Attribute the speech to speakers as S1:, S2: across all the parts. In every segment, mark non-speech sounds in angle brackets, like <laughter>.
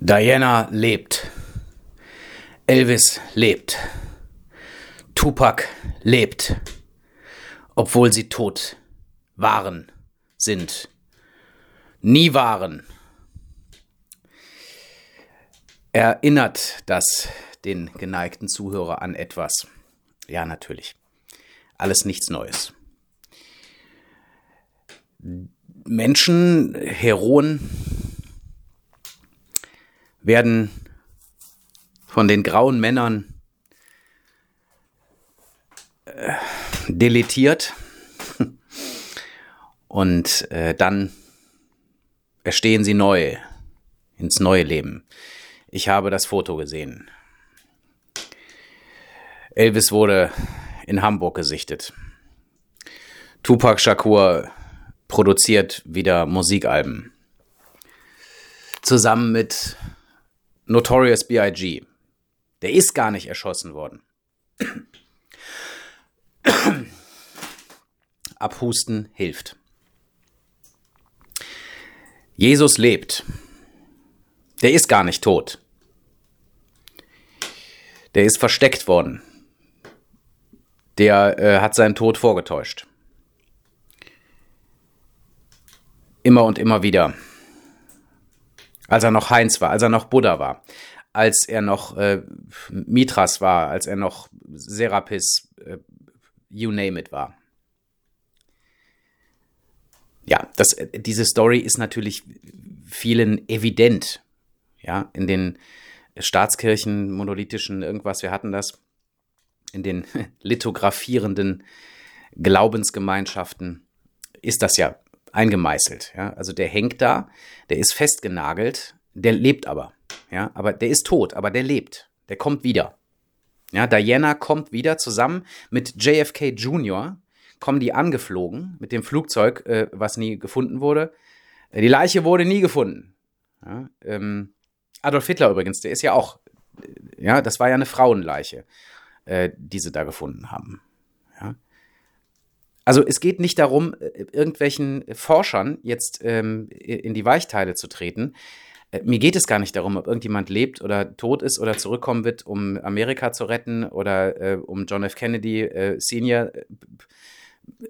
S1: Diana lebt. Elvis lebt. Tupac lebt. Obwohl sie tot waren, sind. Nie waren. Erinnert das den geneigten Zuhörer an etwas? Ja, natürlich. Alles nichts Neues. Menschen, Heroen, werden von den grauen Männern äh, deletiert <laughs> und äh, dann erstehen sie neu ins neue Leben. Ich habe das Foto gesehen. Elvis wurde in Hamburg gesichtet. Tupac Shakur produziert wieder Musikalben. Zusammen mit Notorious B.I.G. Der ist gar nicht erschossen worden. Abhusten hilft. Jesus lebt. Der ist gar nicht tot. Der ist versteckt worden. Der äh, hat seinen Tod vorgetäuscht. Immer und immer wieder als er noch Heinz war, als er noch Buddha war, als er noch äh, Mitras war, als er noch Serapis, äh, you name it war. Ja, das, äh, diese Story ist natürlich vielen evident. Ja, in den Staatskirchen, monolithischen, irgendwas, wir hatten das, in den <laughs> lithografierenden Glaubensgemeinschaften ist das ja eingemeißelt. Ja? Also der hängt da, der ist festgenagelt, der lebt aber. Ja? Aber der ist tot, aber der lebt. Der kommt wieder. Ja, Diana kommt wieder zusammen mit JFK Jr. kommen die angeflogen mit dem Flugzeug, äh, was nie gefunden wurde. Äh, die Leiche wurde nie gefunden. Ja, ähm, Adolf Hitler übrigens, der ist ja auch, äh, ja, das war ja eine Frauenleiche, äh, die sie da gefunden haben. Also es geht nicht darum, äh, irgendwelchen Forschern jetzt ähm, in die Weichteile zu treten. Äh, mir geht es gar nicht darum, ob irgendjemand lebt oder tot ist oder zurückkommen wird, um Amerika zu retten oder äh, um John F. Kennedy äh, Senior, äh,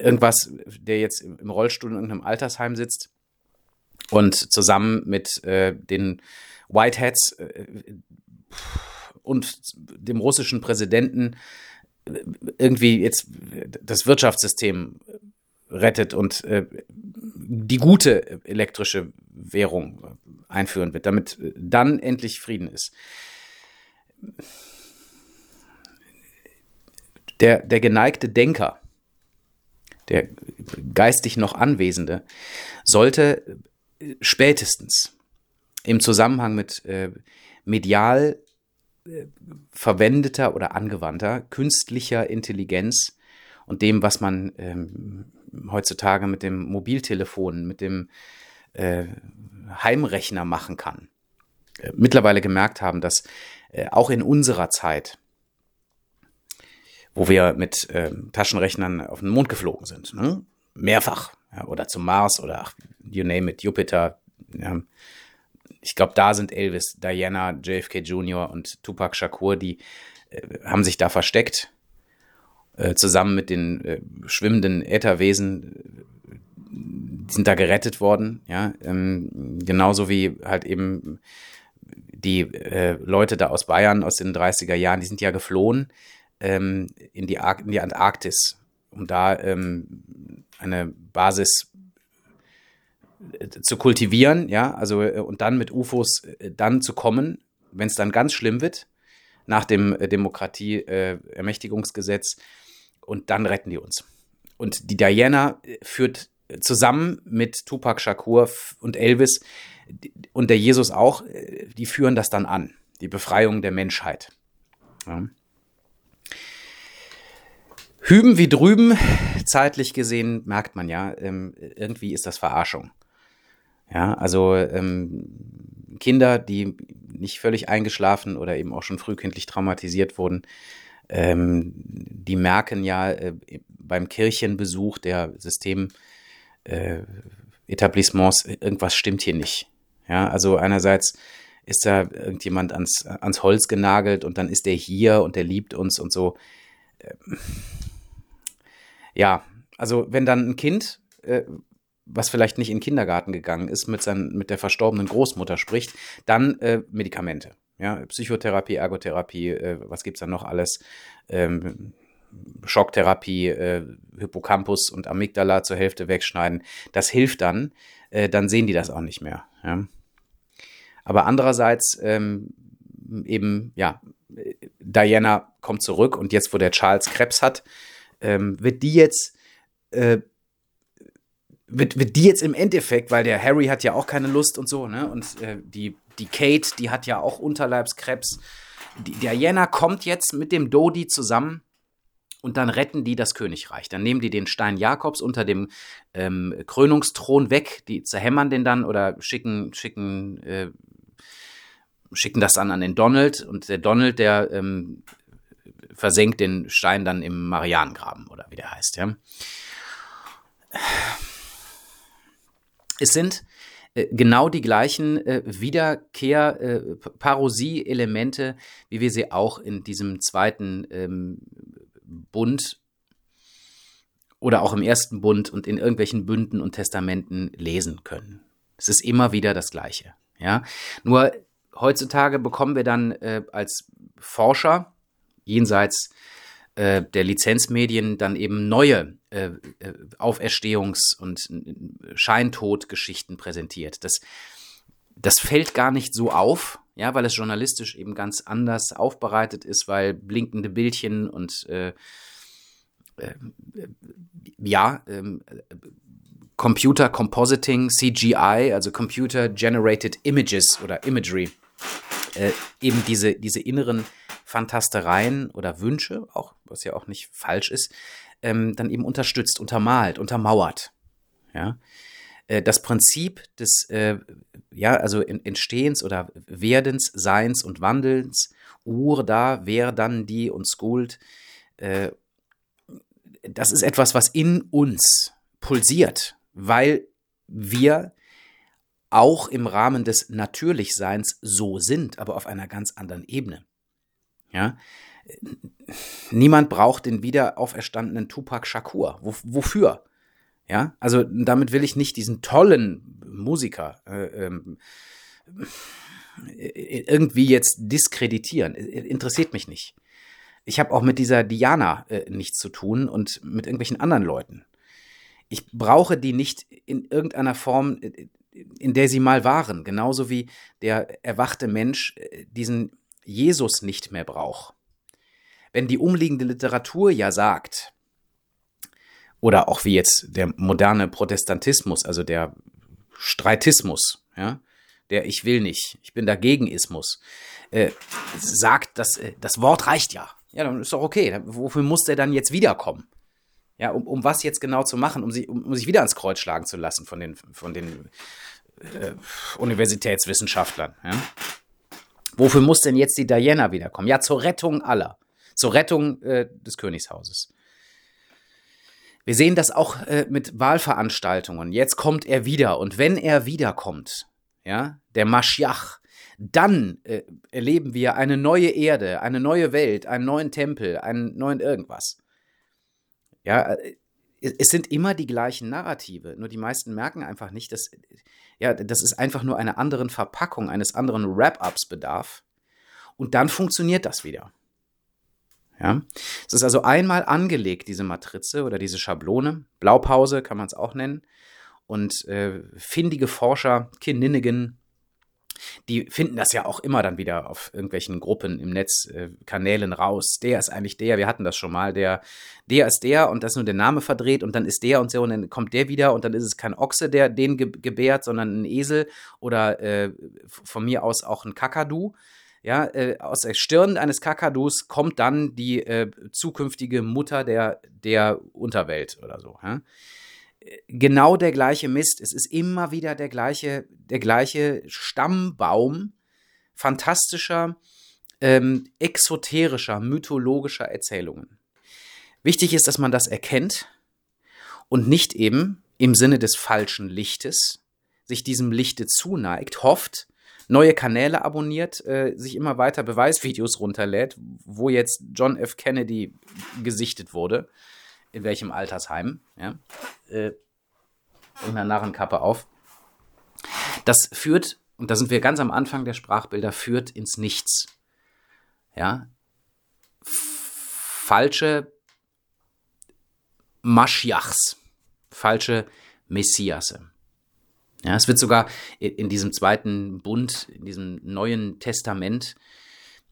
S1: irgendwas, der jetzt im Rollstuhl in irgendeinem Altersheim sitzt und zusammen mit den Whiteheads und dem russischen Präsidenten irgendwie jetzt das Wirtschaftssystem rettet und äh, die gute elektrische Währung einführen wird, damit dann endlich Frieden ist. Der, der geneigte Denker, der geistig noch Anwesende, sollte spätestens im Zusammenhang mit äh, medial verwendeter oder angewandter künstlicher Intelligenz und dem, was man ähm, heutzutage mit dem Mobiltelefon, mit dem äh, Heimrechner machen kann, äh, mittlerweile gemerkt haben, dass äh, auch in unserer Zeit, wo wir mit äh, Taschenrechnern auf den Mond geflogen sind, ne? mehrfach, ja, oder zum Mars oder ach, you name it, Jupiter, ja, ich glaube, da sind Elvis, Diana, JFK Jr. und Tupac Shakur, die äh, haben sich da versteckt, äh, zusammen mit den äh, schwimmenden Ätherwesen, die sind da gerettet worden, ja, ähm, genauso wie halt eben die äh, Leute da aus Bayern aus den 30er Jahren, die sind ja geflohen ähm, in, die in die Antarktis, um da ähm, eine Basis zu kultivieren, ja, also äh, und dann mit UFOs äh, dann zu kommen, wenn es dann ganz schlimm wird, nach dem äh, Demokratie-Ermächtigungsgesetz, und dann retten die uns. Und die Diana führt zusammen mit Tupac Shakur und Elvis und der Jesus auch, die führen das dann an, die Befreiung der Menschheit. Ja. Hüben wie drüben, zeitlich gesehen, merkt man ja, ähm, irgendwie ist das Verarschung. Ja, also ähm, Kinder, die nicht völlig eingeschlafen oder eben auch schon frühkindlich traumatisiert wurden, ähm, die merken ja äh, beim Kirchenbesuch der Systemetablissements, äh, irgendwas stimmt hier nicht. Ja, also einerseits ist da irgendjemand ans, ans Holz genagelt und dann ist der hier und der liebt uns und so. Ähm, ja, also wenn dann ein Kind, äh, was vielleicht nicht in den Kindergarten gegangen ist, mit, sein, mit der verstorbenen Großmutter spricht, dann äh, Medikamente. Ja, Psychotherapie, Ergotherapie, äh, was gibt's da noch alles? Ähm, Schocktherapie, äh, Hippocampus und Amygdala zur Hälfte wegschneiden. Das hilft dann. Äh, dann sehen die das auch nicht mehr. Ja. Aber andererseits ähm, eben, ja, Diana kommt zurück und jetzt, wo der Charles Krebs hat, ähm, wird die jetzt äh, wird, wird die jetzt im Endeffekt, weil der Harry hat ja auch keine Lust und so, ne? Und äh, die, die Kate, die hat ja auch Unterleibskrebs. Die Diana kommt jetzt mit dem Dodi zusammen und dann retten die das Königreich. Dann nehmen die den Stein Jakobs unter dem ähm, Krönungsthron weg, die zerhämmern den dann oder schicken, schicken, äh, schicken das dann an den Donald und der Donald, der ähm, versenkt den Stein dann im Marianengraben oder wie der heißt, ja. Es sind äh, genau die gleichen äh, Wiederkehr, äh, wie wir sie auch in diesem zweiten ähm, Bund oder auch im ersten Bund und in irgendwelchen Bünden und Testamenten lesen können. Es ist immer wieder das Gleiche. Ja, nur heutzutage bekommen wir dann äh, als Forscher jenseits äh, der Lizenzmedien dann eben neue äh, äh Auferstehungs- und äh, Scheintodgeschichten präsentiert. Das, das fällt gar nicht so auf, ja, weil es journalistisch eben ganz anders aufbereitet ist, weil blinkende Bildchen und äh, äh, ja, ähm, Computer Compositing, CGI, also Computer Generated Images oder Imagery, äh, eben diese, diese inneren Fantastereien oder Wünsche, auch, was ja auch nicht falsch ist, ähm, dann eben unterstützt, untermalt, untermauert. Ja. Äh, das Prinzip des äh, ja, also Entstehens oder Werdens, Seins und Wandelns, Ur da, wer dann die und Skuld, äh, das ist etwas, was in uns pulsiert, weil wir auch im Rahmen des Natürlichseins so sind, aber auf einer ganz anderen Ebene. Ja, niemand braucht den wieder auferstandenen Tupac Shakur. Wo, wofür? Ja, also damit will ich nicht diesen tollen Musiker äh, ähm, äh, irgendwie jetzt diskreditieren. Interessiert mich nicht. Ich habe auch mit dieser Diana äh, nichts zu tun und mit irgendwelchen anderen Leuten. Ich brauche die nicht in irgendeiner Form, äh, in der sie mal waren. Genauso wie der erwachte Mensch äh, diesen Jesus nicht mehr braucht. Wenn die umliegende Literatur ja sagt, oder auch wie jetzt der moderne Protestantismus, also der Streitismus, ja, der Ich will nicht, ich bin dagegen Ismus, äh, sagt, dass äh, das Wort reicht ja. Ja, dann ist doch okay. Wofür muss der dann jetzt wiederkommen? Ja, um, um was jetzt genau zu machen, um, sie, um, um sich wieder ans Kreuz schlagen zu lassen von den, von den äh, Universitätswissenschaftlern. Ja? Wofür muss denn jetzt die Diana wiederkommen? Ja, zur Rettung aller. Zur Rettung äh, des Königshauses. Wir sehen das auch äh, mit Wahlveranstaltungen. Jetzt kommt er wieder und wenn er wiederkommt, ja, der Maschiach, dann äh, erleben wir eine neue Erde, eine neue Welt, einen neuen Tempel, einen neuen irgendwas. Ja, äh, es sind immer die gleichen Narrative, nur die meisten merken einfach nicht, dass ja, das ist einfach nur einer anderen Verpackung, eines anderen Wrap-ups bedarf. Und dann funktioniert das wieder. Ja? Es ist also einmal angelegt, diese Matrize oder diese Schablone. Blaupause kann man es auch nennen. Und äh, findige Forscher, Kinninnigen, die finden das ja auch immer dann wieder auf irgendwelchen Gruppen im Netz, äh, Kanälen raus. Der ist eigentlich der, wir hatten das schon mal, der, der ist der und das nur der Name verdreht und dann ist der und so und dann kommt der wieder und dann ist es kein Ochse, der den ge gebärt, sondern ein Esel oder äh, von mir aus auch ein Kakadu ja, äh, aus der Stirn eines Kakadus kommt dann die äh, zukünftige Mutter der, der Unterwelt oder so. Ja? Genau der gleiche Mist. Es ist immer wieder der gleiche, der gleiche Stammbaum fantastischer, ähm, exoterischer, mythologischer Erzählungen. Wichtig ist, dass man das erkennt und nicht eben im Sinne des falschen Lichtes sich diesem Lichte zuneigt, hofft, neue Kanäle abonniert, äh, sich immer weiter Beweisvideos runterlädt, wo jetzt John F. Kennedy gesichtet wurde, in welchem Altersheim, ja, äh, in einer Narrenkappe auf. Das führt, und da sind wir ganz am Anfang der Sprachbilder, führt ins Nichts. Ja, falsche Maschiachs, falsche Messiasse. Ja, es wird sogar in diesem zweiten Bund, in diesem neuen Testament,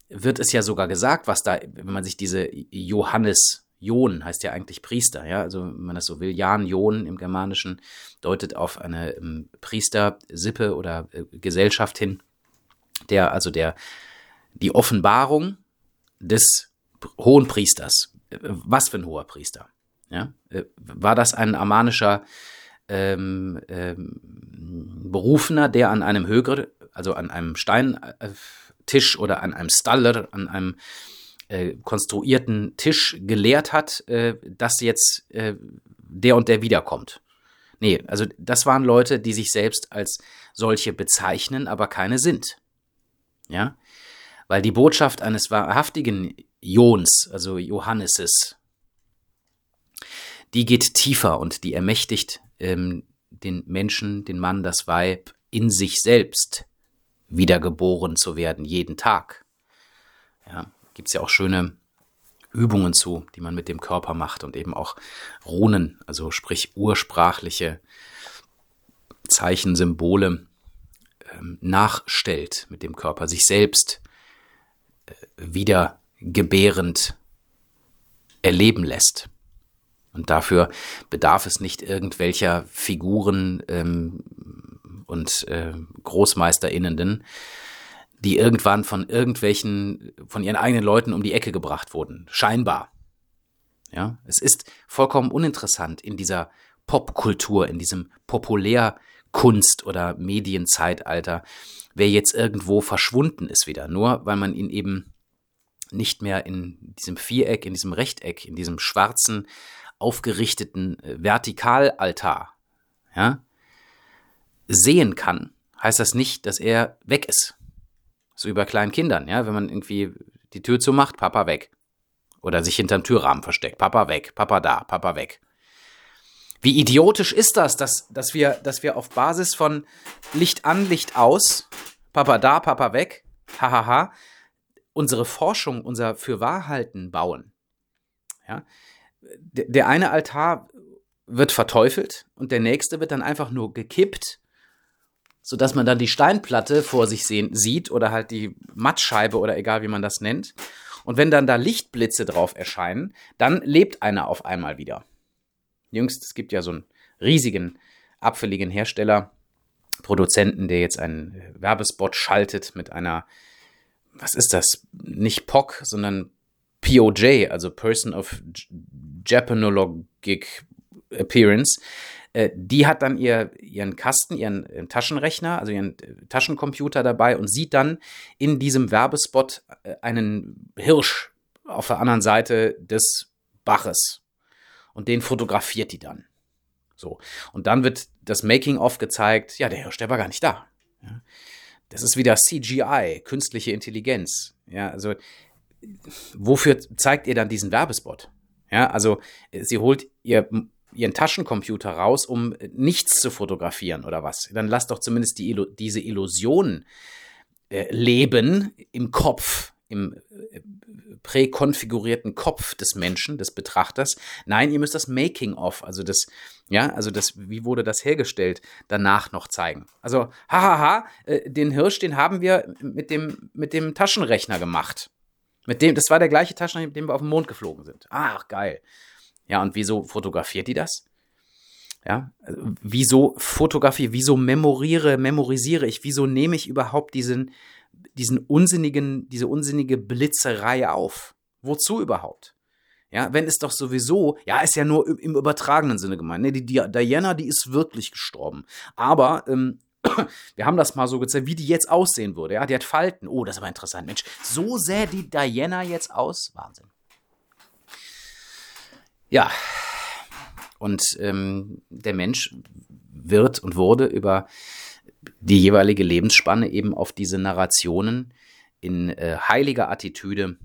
S1: wird es ja sogar gesagt, was da, wenn man sich diese Johannes, Jon heißt ja eigentlich Priester, ja, also wenn man das so will, Jan, Jon im Germanischen deutet auf eine ähm, Priestersippe oder äh, Gesellschaft hin, der, also der, die Offenbarung des hohen Priesters. Äh, was für ein hoher Priester? Ja? Äh, war das ein armanischer ähm, ähm, Berufener, der an einem höheren, also an einem Steintisch oder an einem Staller, an einem äh, konstruierten Tisch gelehrt hat, äh, dass jetzt äh, der und der wiederkommt. Nee, also das waren Leute, die sich selbst als solche bezeichnen, aber keine sind. Ja? Weil die Botschaft eines wahrhaftigen Jons, also Johanneses, die geht tiefer und die ermächtigt ähm, den Menschen, den Mann, das Weib in sich selbst wiedergeboren zu werden, jeden Tag. Ja, gibt es ja auch schöne Übungen zu, die man mit dem Körper macht und eben auch Runen, also sprich ursprachliche Zeichen, Symbole ähm, nachstellt mit dem Körper, sich selbst äh, wieder gebärend erleben lässt. Und dafür bedarf es nicht irgendwelcher Figuren ähm, und äh, GroßmeisterInnen, die irgendwann von irgendwelchen, von ihren eigenen Leuten um die Ecke gebracht wurden. Scheinbar. Ja, es ist vollkommen uninteressant in dieser Popkultur, in diesem Populärkunst- oder Medienzeitalter, wer jetzt irgendwo verschwunden ist wieder, nur weil man ihn eben nicht mehr in diesem Viereck, in diesem Rechteck, in diesem schwarzen aufgerichteten äh, Vertikalaltar ja, sehen kann, heißt das nicht, dass er weg ist. So bei kleinen Kindern, ja, wenn man irgendwie die Tür zumacht, Papa weg. Oder sich hinterm Türrahmen versteckt, Papa weg, Papa da, Papa weg. Wie idiotisch ist das, dass, dass, wir, dass wir auf Basis von Licht an, Licht aus, Papa da, Papa weg, hahaha, unsere Forschung, unser Fürwahrhalten bauen. Ja, der eine Altar wird verteufelt und der nächste wird dann einfach nur gekippt, sodass man dann die Steinplatte vor sich sehen, sieht oder halt die Mattscheibe oder egal wie man das nennt. Und wenn dann da Lichtblitze drauf erscheinen, dann lebt einer auf einmal wieder. Jüngst, es gibt ja so einen riesigen, abfälligen Hersteller, Produzenten, der jetzt einen Werbespot schaltet mit einer, was ist das? Nicht POC, sondern POJ, also Person of Japanologic Appearance, äh, die hat dann ihr, ihren Kasten, ihren, Taschenrechner, also ihren äh, Taschencomputer dabei und sieht dann in diesem Werbespot äh, einen Hirsch auf der anderen Seite des Baches. Und den fotografiert die dann. So. Und dann wird das Making-of gezeigt, ja, der Hirsch, der war gar nicht da. Das ist wieder CGI, künstliche Intelligenz. Ja, also wofür zeigt ihr dann diesen Werbespot? Ja, also sie holt ihr, ihren Taschencomputer raus, um nichts zu fotografieren oder was. Dann lasst doch zumindest die, diese Illusion äh, leben im Kopf, im äh, präkonfigurierten Kopf des Menschen, des Betrachters. Nein, ihr müsst das Making of, also das, ja, also das, wie wurde das hergestellt, danach noch zeigen. Also, hahaha, äh, den Hirsch, den haben wir mit dem, mit dem Taschenrechner gemacht. Mit dem, das war der gleiche Taschenrechner, mit dem wir auf den Mond geflogen sind. Ach, geil. Ja, und wieso fotografiert die das? Ja, wieso fotografiere, wieso memoriere, memorisiere ich, wieso nehme ich überhaupt diesen, diesen unsinnigen, diese unsinnige Blitzerei auf? Wozu überhaupt? Ja, wenn es doch sowieso, ja, ist ja nur im übertragenen Sinne gemeint. Ne, die, die Diana, die ist wirklich gestorben. Aber ähm, <clears throat> wir haben das mal so gezeigt, wie die jetzt aussehen würde. Ja, die hat Falten. Oh, das ist aber interessant. Mensch, so sähe die Diana jetzt aus. Wahnsinn. Ja, und ähm, der Mensch wird und wurde über die jeweilige Lebensspanne eben auf diese Narrationen in äh, heiliger Attitüde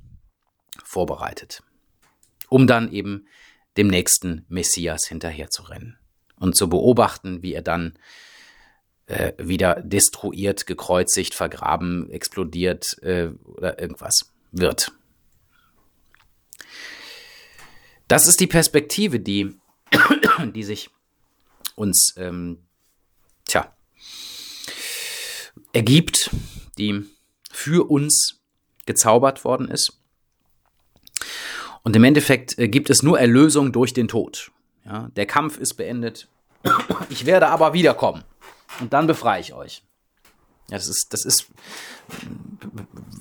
S1: vorbereitet, um dann eben dem nächsten Messias hinterherzurennen und zu beobachten, wie er dann äh, wieder destruiert, gekreuzigt, vergraben, explodiert äh, oder irgendwas wird. Das ist die Perspektive, die, <coughs> die sich uns ähm, tja, ergibt, die für uns gezaubert worden ist. Und im Endeffekt äh, gibt es nur Erlösung durch den Tod. Ja, der Kampf ist beendet. Ich werde aber wiederkommen. Und dann befreie ich euch. Ja, das ist, das ist,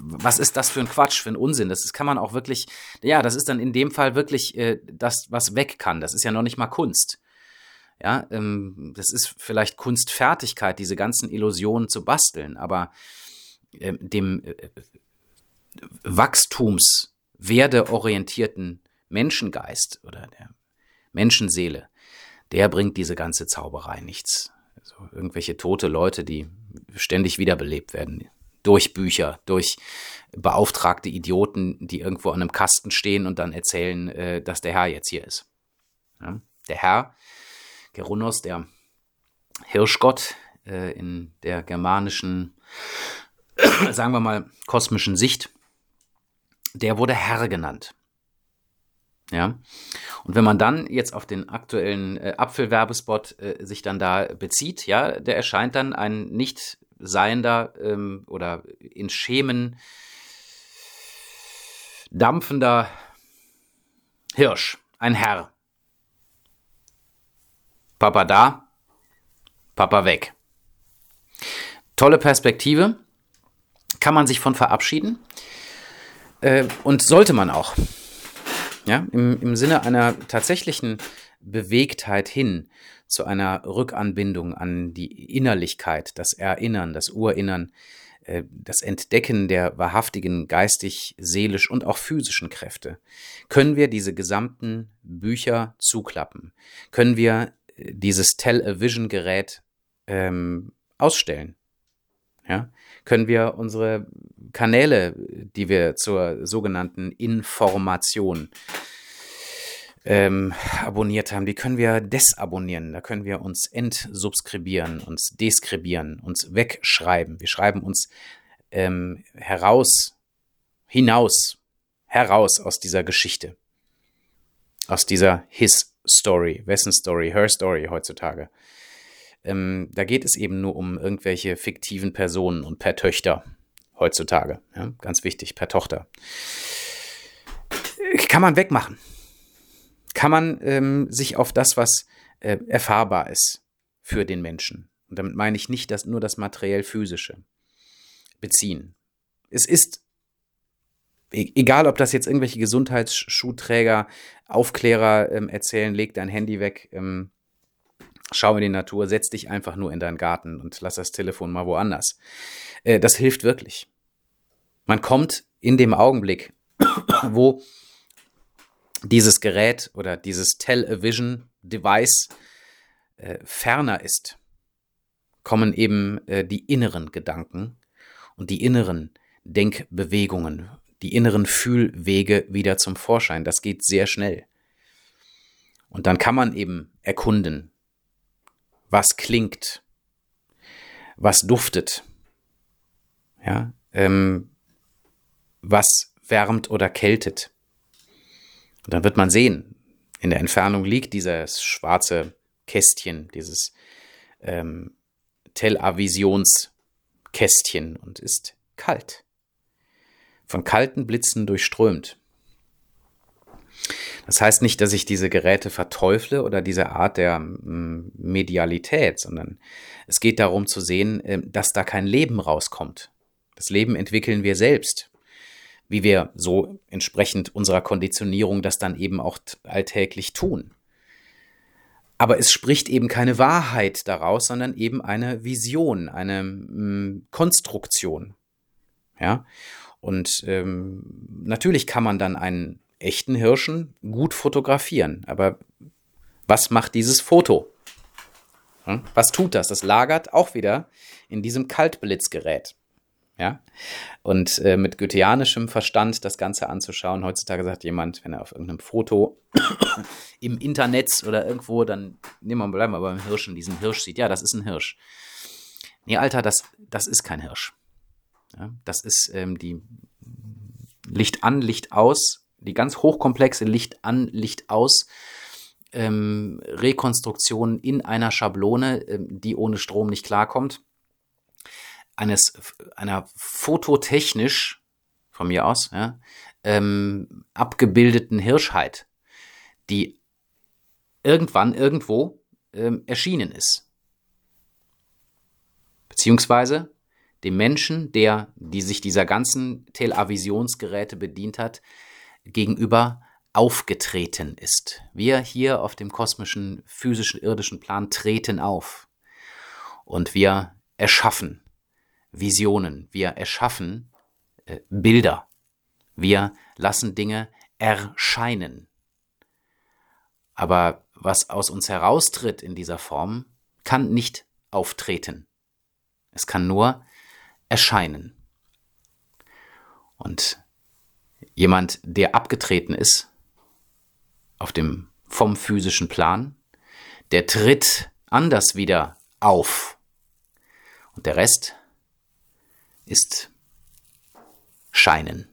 S1: was ist das für ein Quatsch, für ein Unsinn? Das ist, kann man auch wirklich, ja, das ist dann in dem Fall wirklich äh, das, was weg kann. Das ist ja noch nicht mal Kunst. Ja, ähm, das ist vielleicht Kunstfertigkeit, diese ganzen Illusionen zu basteln, aber äh, dem äh, Wachstums, werdeorientierten Menschengeist oder der Menschenseele, der bringt diese ganze Zauberei nichts. Also irgendwelche tote Leute, die ständig wiederbelebt werden. Durch Bücher, durch beauftragte Idioten, die irgendwo an einem Kasten stehen und dann erzählen, äh, dass der Herr jetzt hier ist. Ja? Der Herr, Gerunos, der Hirschgott äh, in der germanischen, <clears throat> sagen wir mal, kosmischen Sicht, der wurde Herr genannt. Ja. Und wenn man dann jetzt auf den aktuellen äh, Apfelwerbespot äh, sich dann da bezieht, ja, der erscheint dann ein nicht seiender ähm, oder in Schemen dampfender Hirsch, ein Herr. Papa da, Papa weg. Tolle Perspektive, kann man sich von verabschieden äh, und sollte man auch. Ja, im, im Sinne einer tatsächlichen Bewegtheit hin zu einer Rückanbindung an die Innerlichkeit, das Erinnern, das Urinnern, äh, das Entdecken der wahrhaftigen geistig, seelisch und auch physischen Kräfte, können wir diese gesamten Bücher zuklappen, können wir äh, dieses Tell-A-Vision-Gerät ähm, ausstellen. Ja? Können wir unsere Kanäle, die wir zur sogenannten Information ähm, abonniert haben, die können wir desabonnieren. Da können wir uns entsubskribieren, uns deskribieren, uns wegschreiben. Wir schreiben uns ähm, heraus, hinaus, heraus aus dieser Geschichte. Aus dieser His Story, wessen Story, her Story heutzutage. Ähm, da geht es eben nur um irgendwelche fiktiven Personen und per Töchter heutzutage. Ja, ganz wichtig, per Tochter. Kann man wegmachen. Kann man ähm, sich auf das, was äh, erfahrbar ist für den Menschen, und damit meine ich nicht das, nur das materiell-physische, beziehen. Es ist e-, egal ob das jetzt irgendwelche Gesundheitsschuhträger, Aufklärer ähm, erzählen, leg dein Handy weg, ähm, schau in die Natur, setz dich einfach nur in deinen Garten und lass das Telefon mal woanders. Äh, das hilft wirklich. Man kommt in dem Augenblick, <coughs> wo dieses Gerät oder dieses Television-Device äh, ferner ist, kommen eben äh, die inneren Gedanken und die inneren Denkbewegungen, die inneren Fühlwege wieder zum Vorschein. Das geht sehr schnell. Und dann kann man eben erkunden, was klingt, was duftet, ja, ähm, was wärmt oder kältet. Und dann wird man sehen, in der Entfernung liegt dieses schwarze Kästchen, dieses ähm, Tellavisionskästchen und ist kalt. Von kalten Blitzen durchströmt. Das heißt nicht, dass ich diese Geräte verteufle oder diese Art der mm, Medialität, sondern es geht darum zu sehen, äh, dass da kein Leben rauskommt. Das Leben entwickeln wir selbst, wie wir so entsprechend unserer Konditionierung das dann eben auch alltäglich tun. Aber es spricht eben keine Wahrheit daraus, sondern eben eine Vision, eine mm, Konstruktion. Ja, und ähm, natürlich kann man dann einen echten Hirschen gut fotografieren. Aber was macht dieses Foto? Hm? Was tut das? Das lagert auch wieder in diesem Kaltblitzgerät. Ja? Und äh, mit goetheanischem Verstand das Ganze anzuschauen. Heutzutage sagt jemand, wenn er auf irgendeinem Foto <coughs> im Internet oder irgendwo, dann nehmen wir, bleiben wir beim Hirschen, diesen Hirsch sieht, ja, das ist ein Hirsch. Nee, Alter, das, das ist kein Hirsch. Ja? Das ist ähm, die Licht an, Licht aus, die ganz hochkomplexe Licht an, Licht aus ähm, Rekonstruktion in einer Schablone, ähm, die ohne Strom nicht klarkommt, eines einer fototechnisch von mir aus ja, ähm, abgebildeten Hirschheit, die irgendwann irgendwo ähm, erschienen ist, beziehungsweise dem Menschen, der die sich dieser ganzen Telavisionsgeräte bedient hat, gegenüber aufgetreten ist. Wir hier auf dem kosmischen, physischen, irdischen Plan treten auf. Und wir erschaffen Visionen, wir erschaffen äh, Bilder, wir lassen Dinge erscheinen. Aber was aus uns heraustritt in dieser Form, kann nicht auftreten. Es kann nur erscheinen. Und jemand, der abgetreten ist, auf dem vom physischen Plan, der tritt anders wieder auf. Und der Rest ist Scheinen.